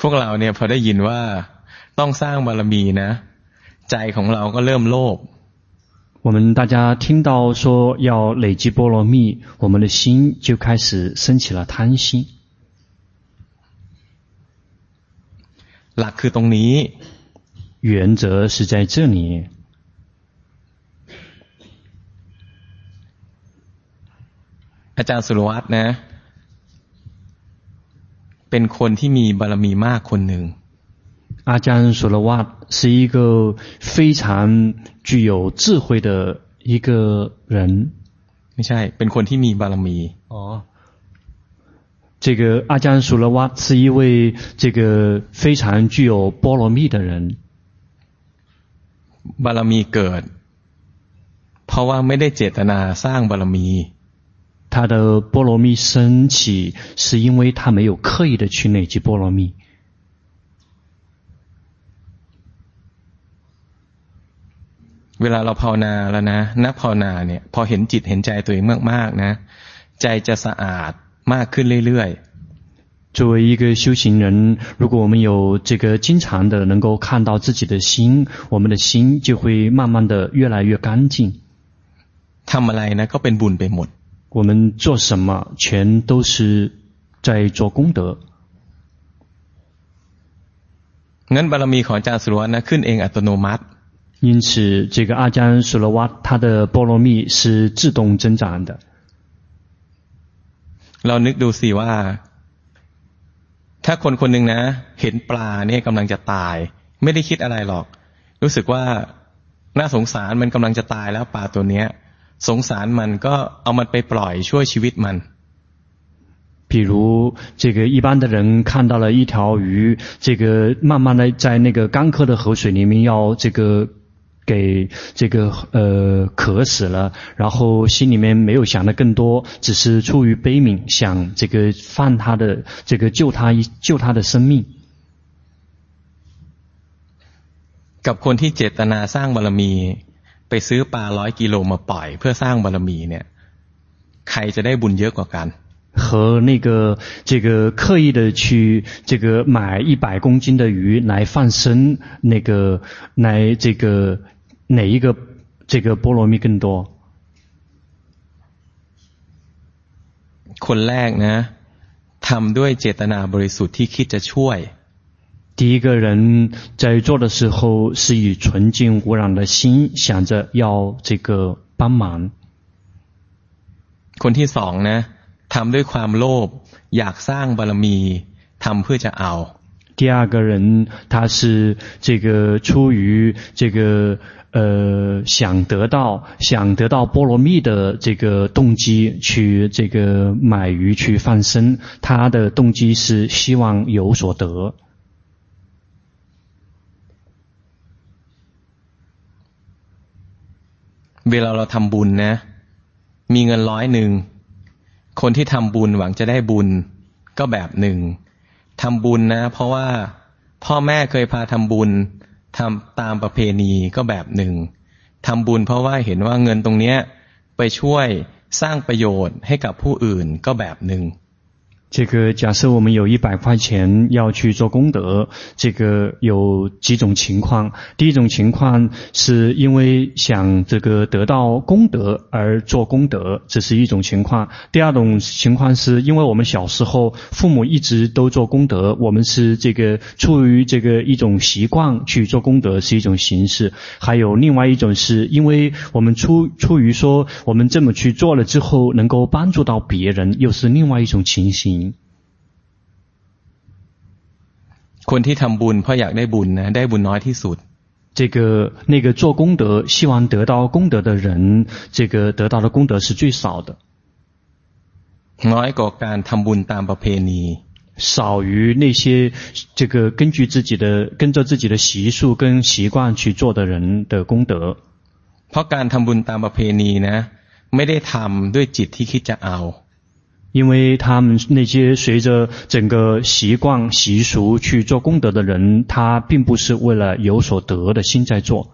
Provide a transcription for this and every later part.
พวกเราเนี่ยพอได้ยินว่าต้องสร้างบารมีนะ ใจของเราก็เริ่มโลภ我们大家听到说要累积波罗蜜，我们的心就开始升起了贪心。หลักคือตรงนี้，原则是在这里。อาจารย์สุรวัตรนะ เป็นคนที่มีบารมีมากคนหนึ่ง阿江苏勒瓦是一个非常具有智慧的一个人。ไม่ใช่เป็นคนที่มีบารมี哦，这个阿江苏勒瓦是一位这个非常具有波罗蜜的人。บารมีเกิดเพราะว่าไม่ได้เจตนาสร้างบารมี 他的波罗蜜升起，是因为他没有刻意的去累积波罗蜜。เวลาเราภาวนาแล้วนะนักภาวนาเนี่ยพอเห็นจิตเห็นใจตัวเองมากๆนะใจจะสะอาดมากขึ้นเรื่อยๆ作为一个修行人，如果我们有这个经常的能够看到自己的心，我们的心就会慢慢的越来越干净。ทำอะไรนะก็เป็นบุญไปหมด。 我们做什么全都是在做功德。งั้นบารมีของอาจารย์สุรวัตนะขึ้นเองอัตโนมัติ。因此，这个阿江苏罗瓦他的波罗蜜是自动增长的。เรานึกดูสิว่า ถ้าคนคนหนึ่งนะ เห็นปลาเนี่ยกำลังจะตาย ไม่ได้คิดอะไรหรอก รู้สึกว่าน่าสงสารมันกำลังจะตายแล้วปลาตัวเนี้ย สงสารมันก็เอามันไปปล่อยช่วยชีวิตมัน。比如，这个一般的人看到了一条鱼，这个慢慢的在那个干涸的河水里面要这个。给这个呃渴死了，然后心里面没有想的更多，只是出于悲悯，想这个放他的这个救他一救他的生命。กับคนที่เจตนาสร้างบารมี ไปซื้อปลาร้อยกิโลมาปล่อยเพื่อสร้างบารมีเนี่ยใครจะได้บุญเยอะกว่ากัน和那个这个刻意的去这个买一百公斤的鱼来放生，那个来这个哪一个这个波罗蜜更多？คนแรกนะทำด้วยเจตนาบริสุทธิ์ที่คิดจะช่วย。 第一个人在做的时候是以纯净无染的心想着要这个帮忙。คนที่สอง呢？ทำด้วยความโลภอยากสร้างบารมีทำเพื่อจะเอา第二个人，他是这个出于这个呃想得到想得到波罗蜜的这个动机去这个买鱼去放生，他的动机是希望有所得。 เวลาเราทำบุญนะ มีเงินร้อยหนึ่ง คนที่ทำบุญหวังจะได้บุญก็แบบหนึ่งทำบุญนะ เพราะว่าพ่อแม่เคยพาทำบุญทำตามประเพณีก็แบบหนึ่งทำบุญเพราะว่าเห็นว่าเงินตรงเนี้ยไปช่วยสร้างประโยชน์ให้กับผู้อื่นก็แบบหนึ่ง 这个假设我们有一百块钱要去做功德，这个有几种情况。第一种情况是因为想这个得到功德而做功德，这是一种情况。第二种情况是因为我们小时候父母一直都做功德，我们是这个出于这个一种习惯去做功德，是一种形式。还有另外一种是因为我们出出于说我们这么去做了之后能够帮助到别人，又是另外一种情形。 คนที่ทำบุญเพราะอยากได้บุญนะได้บุญน้อยที่สุด这个那个做功德希望得到功德的人，这个得到的功德是最少的。น้อยกว่าการทำบุญตามประเพณี少于那些这个根据自己的跟着自己的习俗跟习惯去做的人的功德。เพราะการทำบุญตามประเพณีนะไม่ได้ทำด้วยจิตที่คิดจะเอา 因为他们那些随着整个习惯习俗去做功德的人，他并不是为了有所得的心在做。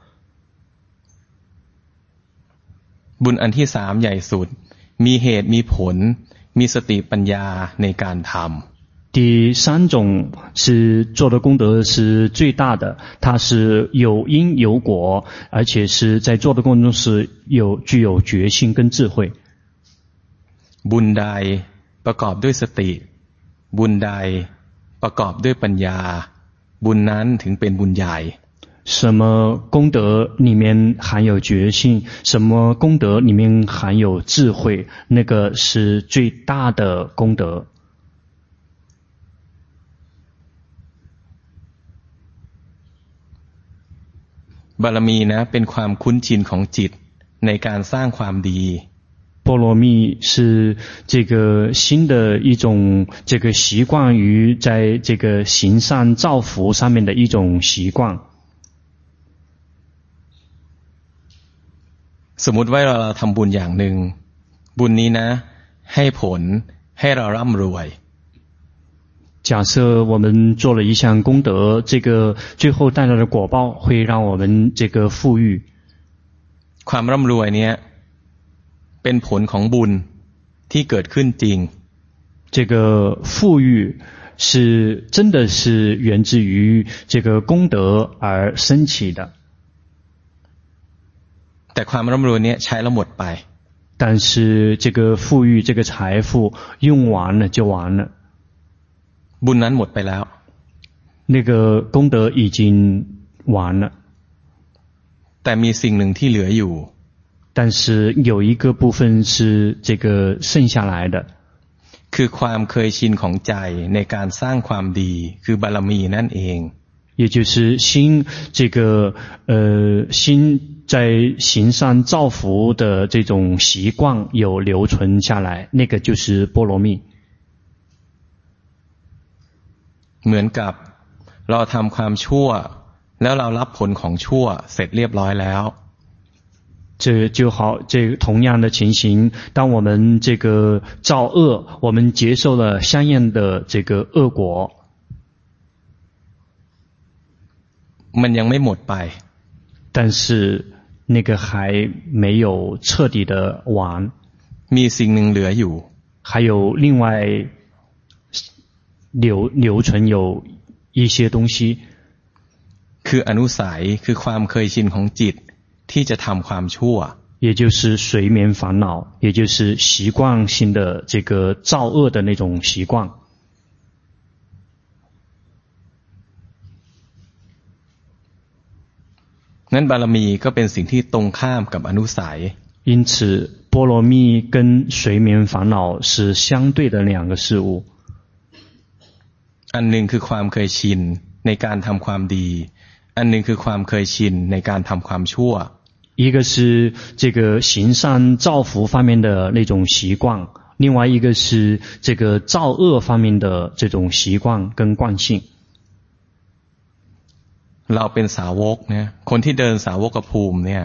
บุญอันที่สามใหญ่สุดมีเหตุมีผลมีสติปัญญาในการทำ。第 第三种是做的功德是最大的，它是有因有果，而且是在做的过程中是有具有决心跟智慧。 บุญใดประกอบด้วยสติ บุญใดประกอบด้วยปัญญา บุญนั้นถึงเป็นบุญใหญ่。什么功德里面含有决心，什么功德里面含有智慧，那个是最大的功德。บารมีนะเป็นความคุ้นชินของจิตในการสร้างความดี。 波罗蜜是这个新的一种这个习惯于在这个行善造福上面的一种习惯。สมมติว่าเราทำบุญอย่างหนึ่งบุญนี้นะให้ผลให้เราร่ำรวย。假设我们做了一项功德，这个最后带来的果报会让我们这个富裕。ความร่ำรวยเนี่ย เป็นผลของบุญที่เกิดขึ้นจริง。这个富裕是真的是源自于这个功德而升起的。แต่ความร่ำรวยเนี่ยใช้แล้วหมดไป。但是这个富裕这个财富用完了就完了。บุญนั้นหมดไปแล้ว，那个功德已经完了，แต่มีสิ่งหนึ่งที่เหลืออยู่， 但是有一个部分是这个剩下来的，คือความเคยชินของใจในการสร้างความดีคือบารมีนั่นเอง，也就是心这个呃心在行善造福的这种习惯有留存下来，那个就是波罗蜜。เหมือนกับเราทำความชั่วแล้วเรารับผลของชั่วเสร็จเรียบร้อยแล้ว。 这就好，这同样的情形，当我们这个造恶，我们接受了相应的这个恶果，มันยังไม่หมดไป，但是那个还没有彻底的完，มีสิ่งหนึ่งเหลืออยู่，还有另外。留留存有一些东西，คืออนุสัยคือความเคยชินของจิต ที่จะทำความชั่ว，也就是随眠烦恼，也就是习惯性的这个造恶的那种习惯。นั้นบารมีก็เป็นสิ่งที่ตรงข้ามกับอนุสัย。因此，波罗蜜跟随眠烦恼是相对的两个事物。อันหนึ่งคือความเคยชินในการทำความดี อันหนึ่งคือความเคยชินในการทำความชั่ว。 一个是这个行善造福方面的那种习惯，另外一个是这个造恶方面的这种习惯跟惯性。เราเป็นสาวกเนี่ยคนที่เดินสาวกภูมิเนี่ย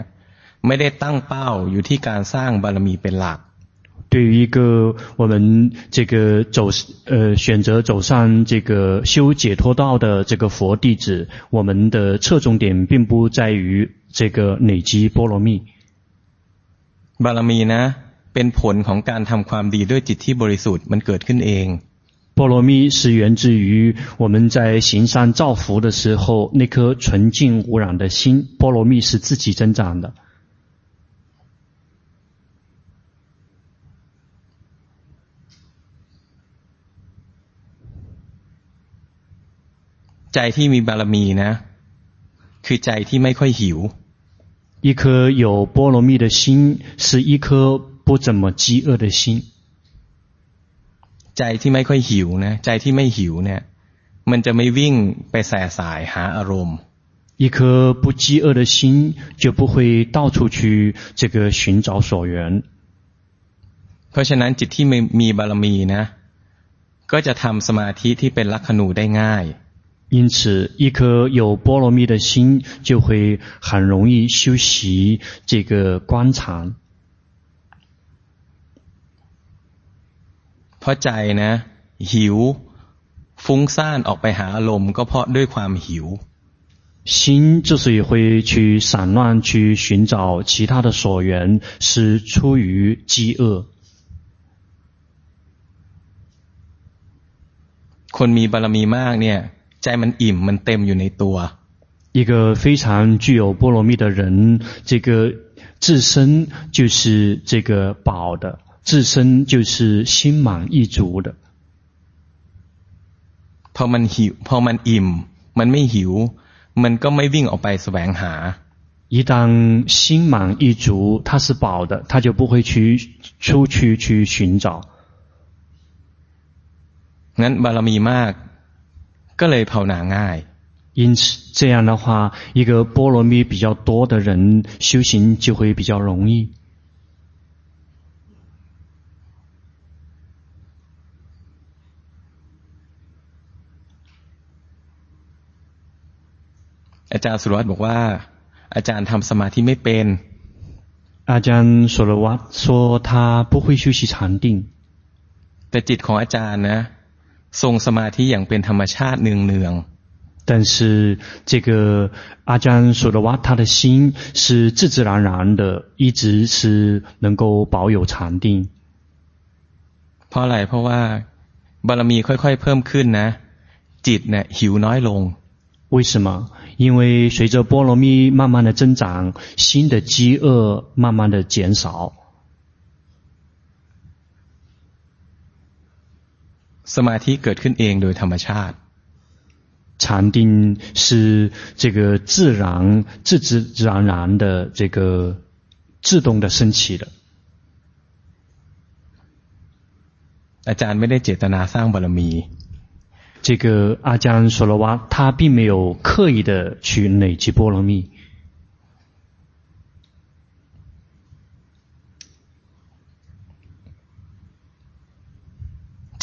ไม่ได้ตั้งเป้าอยู่ที่การสร้างบารมีเป็นหลัก。 对于一个我们这个走呃选择走上这个修解脱道的这个佛弟子，我们的侧重点并不在于这个累积波罗蜜。บารมีนะเป็นผลของการทำความดีด้วยจิตที่บริสุทธิ์มันเกิดขึ้นเอง。波罗蜜是源自于我们在行善造福的时候，那颗纯净无染的心，波罗蜜是自己增长的。 ใจที่มีบารมีนะคือใจที่ไม่ค่อยหิว。一颗有波罗蜜的心，是一颗不怎么饥饿的心。ใจที่ไม่ค่อยหิวนะใจที่ไม่หิวเนี่ยมันจะไม่วิ่งไปแส่สายหาอารมณ์。一颗不饥饿的心，就不会到处去这个寻找所缘。เพราะฉะนั้นจิตที่ไม่มีบารมีนะก็จะทำสมาธิที่เป็นลักขณูได้ง่าย。 因此，一颗有波罗蜜的心就会很容易修习这个观禅。เพราะใจ呢หิวฟุ้งซ่านออกไปหาอารมณ์ก็เพราะด้วยความหิว。心之所以会去散乱去寻找其他的所缘，是出于饥饿。 คนมีบารมีมากเนี่ย ใจมันอิ่มมันเต็มอยู่ในตัว一个非常具有波罗蜜的人，这个自身就是这个饱的，自身就是心满意足的。พอมันหิวพอมันอิ่มมันไม่หิวมันก็ไม่วิ่งออกไปแสวงหา一旦心满意足，它是饱的，它就不会去出去去寻找。งั้นบารมีมาก ก็เลยภาวนาง่าย因此，这样的话，一个波罗蜜比较多的人修行就会比较容易。อาจารย์สุรวัตบอกว่าอาจารย์ทำสมาธิไม่เป็นอาจารย์สุรวัต说他不会修习禅定แต่จิตของอาจารย์นะ ทรงสมาธิอย่างเป็นธรรมชาติเนืองๆ但是这个阿江说的话，他的心是自自然然的，一直是能够保有禅定。เพราะอะไรเพราะว่าบารมีค่อยๆเพิ่มขึ้นนะจิตเนี่ยหิวน้อยลง为什么？因为随着波罗蜜慢慢的增长，心的饥饿慢慢的减少。 สมาธิเกิดขึ้นเองโดยธรรมชาติ禅定是这个自然、自自然然的、这个自动的升起的。อาจารย์ไม่ได้เจตนาสร้างบารมี。这个阿江说的话，他并没有刻意的去累积波罗蜜。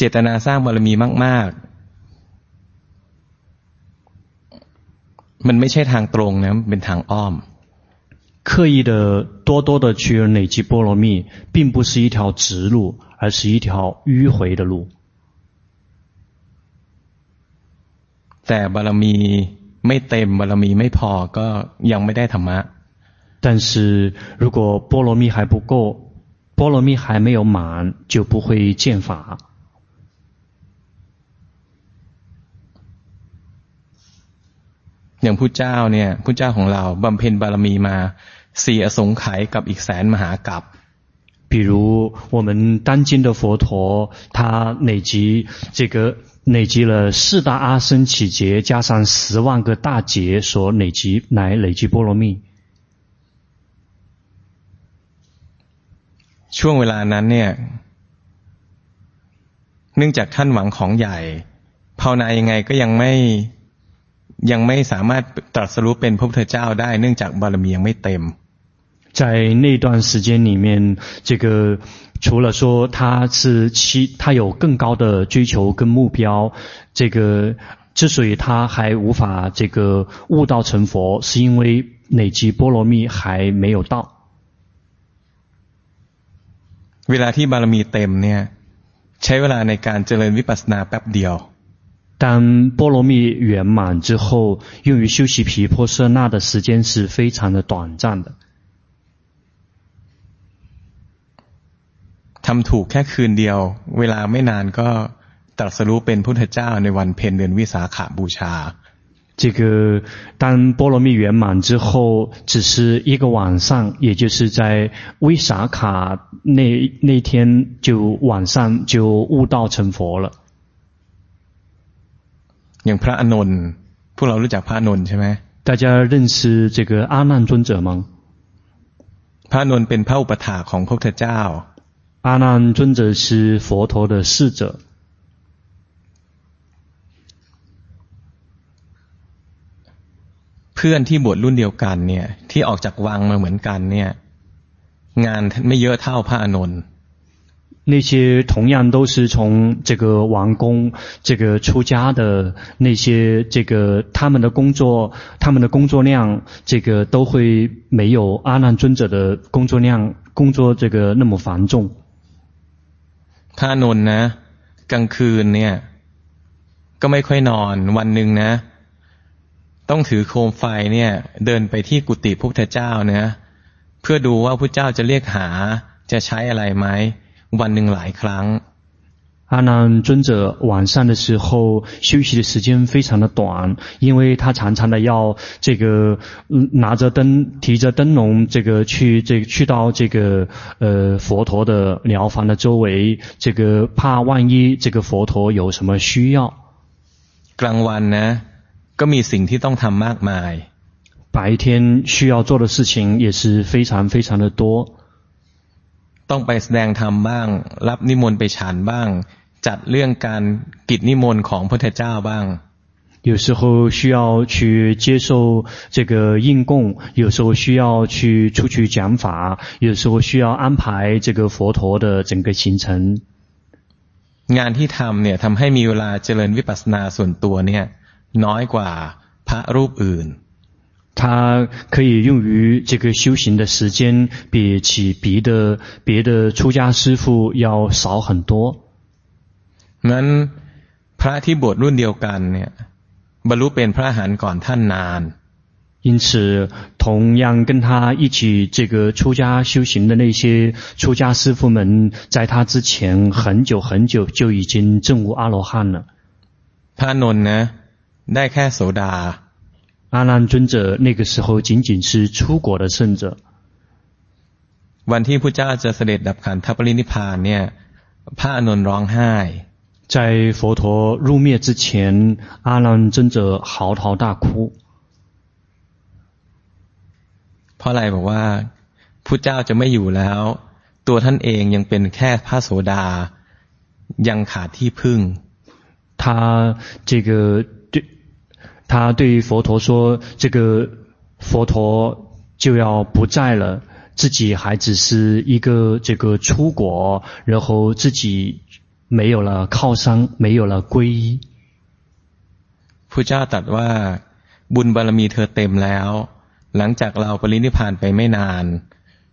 เจตนาสร้างบารมีมากๆมันไม่ใช่ทางตรงนะมันเป็นทางอ้อม刻意的多多的去累积波罗蜜，并不是一条直路，而是一条迂回的路。แต่บารมีไม่เต็มบารมีไม่พอก็ยังไม่ได้ธรรมะ但是如果波罗蜜还不够，波罗蜜还没有满，就不会见法。 อย่างพุทธเจ้าเนี่ยพุทธเจ้าของเราบำเพ็ญบารมีมาสี่อสงไขยกับอีกแสนมหากัป比如我们当今的佛陀，他累积这个累积了四大阿僧只劫，加上十万个大劫所累积来累积波罗蜜。ช่วงเวลานั้นเนี่ยเนื่องจากท่านหวังของใหญ่ภาวนายังไงก็ยังไม่ ยังไม่สามารถตรัสรู้เป็นพระพุทธเจ้าได้เนื่องจากบารมียังไม่เต็ม在那段时间里面，这个除了说他是其他有更高的追求跟目标，这个之所以他还无法这个悟道成佛，是因为累积波罗蜜还没有到。เวลาที่บารมีเต็มเนี่ยใช้เวลาในการเจริญวิปัสสนาแป๊บเดียว 当波罗蜜圆满之后，用于修习毗婆舍那的时间是非常的短暂的。ทำถูกแค่คืนเดียวเวลาไม่นานก็ตรัสรู้เป็นพุทธเจ้าในวันเพ็ญเดือนวิสาขบูชา。这个当波罗蜜圆满之后，只是一个晚上，也就是在威萨卡那那天就晚上就悟道成佛了。 อย่างพระอานนท์พวกเรารู้จักพระอานนท์ใช่ไหม大家认识这个阿难尊者吗？พระอานนท์เป็นพระอุปถาของพระพุทธเจ้า阿难尊者是佛陀的侍者。เพื่อนที่บวชรุ่นเดียวกันเนี่ย ที่ออกจากวังมาเหมือนกันเนี่ย งานไม่เยอะเท่าพระอานนท์ 那些同样都是从这个王宫这个出家的那些这个他们的工作，他们的工作量，这个都会没有阿难尊者的工作量工作这个那么繁重。พระนนท์นะกลางคืนเนี่ยก็ไม่ค่อยนอนวันหนึ่งนะต้องถือโคมไฟเนี่ยเดินไปที่กุฏิพระพุทธเจ้าเนะเพื่อดูว่าพระเจ้าจะเรียกหาจะใช้อะไรไหม วันหนึ่งหลายครั้ง 阿难尊者晚上的时候休息的时间非常的短，因为他常常的要这个拿着灯提着灯笼，这个去这个去到这个呃佛陀的寮房的周围，这个怕万一这个佛陀有什么需要。กลางวัน呢ก็มีสิ่งที่ต้องทำมากมาย。白天需要做的事情也是非常非常的多。 ต้องไปแสดงธรรมบ้างรับนิมนต์ไปฉันบ้างจัดเรื่องการกิจนิมนต์ของพุทธเจ้าบ้าง有时候需要去接受这个应供，有时候需要去出去讲法，有时候需要安排这个佛陀的整个行程。งานที่ทำเนี่ยทำให้มีเวลาเจริญวิปัสสนาส่วนตัวเนี่ยน้อยกว่าพระรูปอื่น。 它可以用于这个修行的时间，比起别的别的出家师父要少很多。งั้นพระที่บวชรุ่นเดียวกันเนี่ยบรรลุเป็นพระอรหันต์ก่อนท่านนาน。因此，同样跟他一起这个出家修行的那些出家师父们，在他之前很久很久就已经证悟阿罗汉了。พระนนท์呢ได้แค่โสดา。 阿难尊者那个时候仅仅是初果的圣者。วันที่พระเจ้าจะเสด็จดับขันธปรินิพพานเนี่ยพระอานนท์ร้องไห้在佛陀入灭之前，阿难尊者嚎啕大哭。เพราะอะไรบอกว่าพระเจ้าจะไม่อยู่แล้ว ตัวท่านเองยังเป็นแค่พระโสดา ยังขาดที่พึ่ง他这个对， 他对于佛陀说：“这个佛陀就要不在了，自己还只是一个这个初果，然后自己。”没有了靠山，没有了皈依。พระเจ้าตรัสว่าบุญบารมีเธอเต็มแล้ว หลังจากเราปรินิพพานไปไม่นาน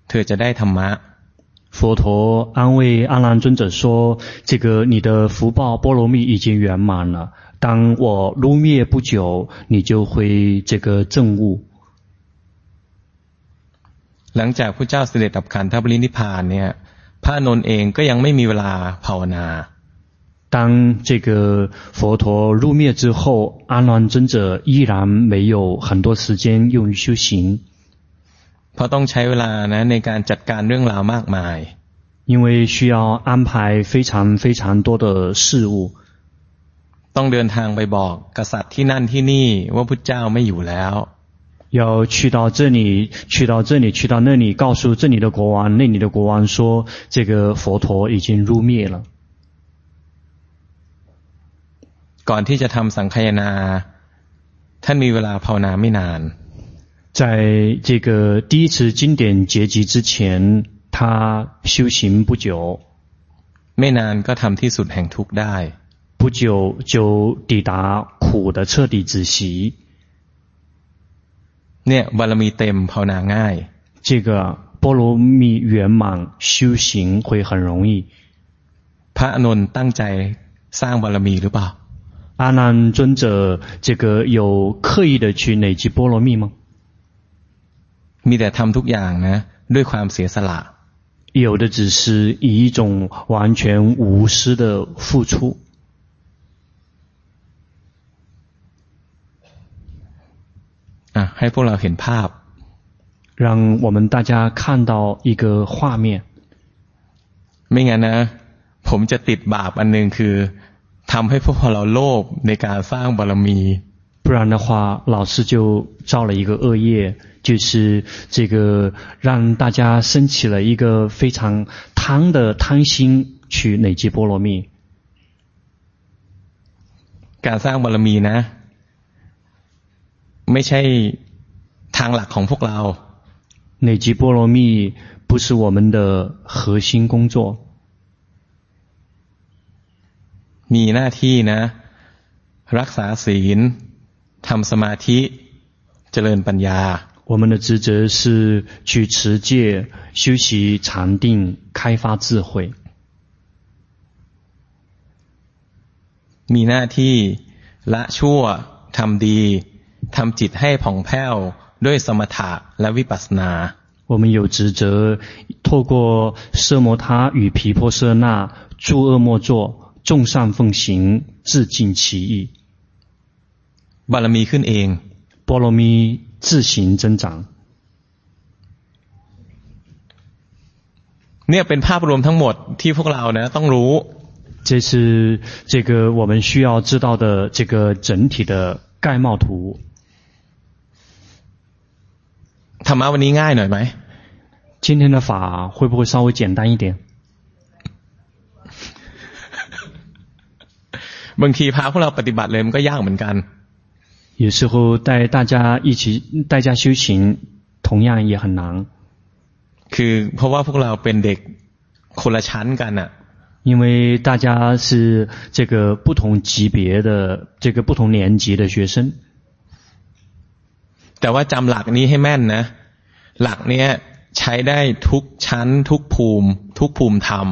เธอจะได้ธรรมะ。佛陀安慰阿难尊者说：“这个你的福报波罗蜜已经圆满了， 当我入灭不久，你就会这个证悟。”หลังจากพระเจ้าเสด็จดับขันธปรินิพพานเนี่ยพระนนท์เองก็ยังไม่มีเวลาภาวนา。当这个佛陀入灭之后，阿难尊者依然没有很多时间用于修行。เพราะต้องใช้เวลานะในการจัดการเรื่องราวมากมาย。因为需要安排非常非常多的事务。 ต้องเดินทางไปบอกกษัตริย์ที่นั่นที่นี่ว่าพุทธเจ้าไม่อยู่แล้ว。要去到这里，去到这里，去到那里，告诉这里的国王，那里的国王说，这个佛陀已经入灭了。ก่อนที่จะทำสังฆายนาท่านมีเวลาภาวนาไม่นาน在这个第一次经典结集之前，他修行不久。ไม่นานก็ทำที่สุดแห่งทุกข์ได้。 不久就抵达苦的彻底止息。เนี่ยบารมีเต็มภาวนาง่าย。这个波罗蜜圆满，修行会很容易。พระอานนท์ตั้งใจสร้างบารมีหรือเปล่า？阿难尊者，这个有刻意的去累积波罗蜜吗？มีแต่ทำทุกอย่างนะด้วยความเสียสละ。有的只是以一种完全无私的付出。 ให้พวกเราเห็นภาพ，让我们大家看到一个画面。ไม่งั้นนะผมจะติดบาปอันหนึ่งคือทำให้พวกเราโลภในการสร้างบารมี。不然的话，老师就造了一个恶业，就是这个让大家生起了一个非常贪的贪心，去累积波罗蜜。การสร้างบารมีนะ。 ไม่ใช่ทางหลักของพวกเรา累积波罗蜜不是我们的核心工作。มีหน้าที่นะรักษาศีลทำสมาธิเจริญปัญญา。我们的职责是去持戒、修习禅定、开发智慧。มีหน้าที่ละชั่วทำดี ทำจิตให้ผ่องแผ้วด้วยสมถะและวิปัสสนา。我们有职责透过奢摩他与毗婆舍那诸恶莫作， 众善奉行，自尽其意。บารมีขึ้นเอง 波罗蜜自行增长。เนี่ยเป็นภาพรวมทั้งหมดที่พวกเรานะต้องรู้ 这是这个我们需要知道的这个整体的 盖帽图。ธรรมะวันนี้ง่ายหน่อยไหม今天的法会不会稍微简单一点？บางทีพาพวกเราปฏิบัติเลยมันก็ยากเหมือนกัน有时候带大家一起大家修行，同样也很难。คือเพราะว่าพวกเราเป็นเด็กคนละชั้นกันอ่ะ 因为大家是这个不同级别的、这个不同年级的学生。แต่ว่าจำหลักนี้ให้แม่นนะหลักเนี้ยใช้ได้ทุกชั้นทุกภูมิทุกภูมิธรรม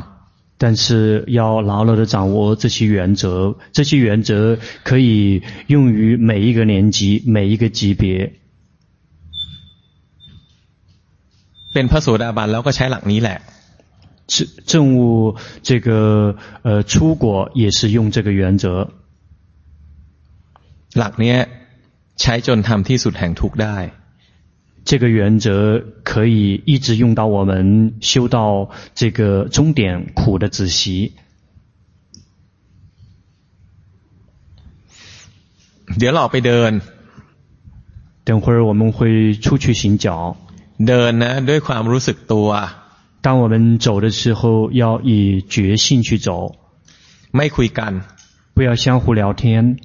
但是要牢牢的掌握这些原则，这些原则可以用于每一个年级、每一个级别。เป็นพระโสดาบันแล้วก็ใช้หลักนี้แหละ 证证悟这个呃初果也是用这个原则。หลักนี้ใช้จนทำที่สุดแห่งทุกข์ได้这个原则可以一直用到我们修到这个终点苦的止息。เดี๋ยวเราไปเดิน等会儿我们会出去行脚。เดินนะด้วยความรู้สึกตัว。 当我们走的时候，要以觉性去走。ไม่คุยกัน不要相互聊天。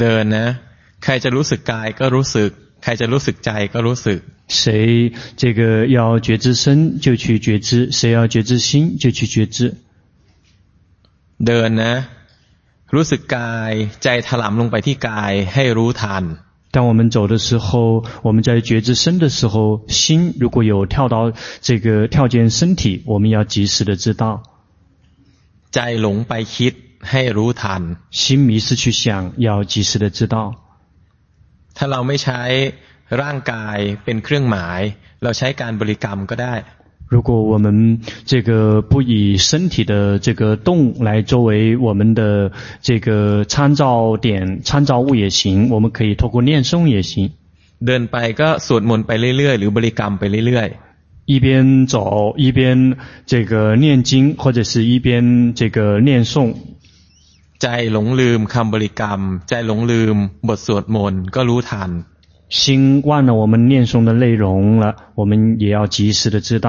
เดินนะใครจะรู้สึกกายก็รู้สึกใครจะรู้สึกใจก็รู้สึก谁这个要觉知身就去觉知，谁要觉知心就去觉知。เดินนะรู้สึกกายใจถลำลงไปที่กายให้รู้ทัน 当我们走的时候，我们在觉知身的时候，心如果有跳到这个跳进身体，我们要及时的知道。ใจหลงไปคิดให้รู้ทัน心迷失去想，要及时的知道。ถ้าเราไม่ใช้ร่างกายเป็นเครื่องหมาย เราใช้การบริกรรมก็ได้ 如果我们这个不以身体的这个动来作为我们的这个参照点、参照物也行，我们可以透过念诵也行。เดินไปก็สวดมนต์ไปเรื่อยๆหรือบริกรรมไปเรื่อยๆ一边走一边这个念经，或者是一边这个念诵。ใจหลงลืมคำบริกรรม ใจหลงลืมบทสวดมนต์ก็รู้ทัน心忘了我们念诵的内容了，我们也要及时的知道。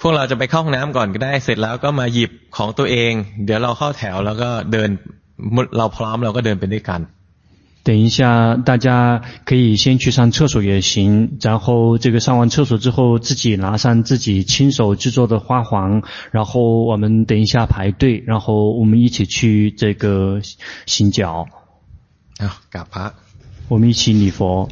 พวกเราจะไปเข้าห้องน้ำก่อนก็ได้เสร็จแล้วก็มาหยิบของตัวเองเดี๋ยวเราเข้าแถวแล้วก็เดินเราพร้อมเราก็เดินไปด้วยกัน等一下，大家可以先去上厕所也行，然后这个上完厕所之后，自己拿上自己亲手制作的花环，然后我们等一下排队，然后我们一起去这个行脚。啊，嘎巴，我们一起礼佛。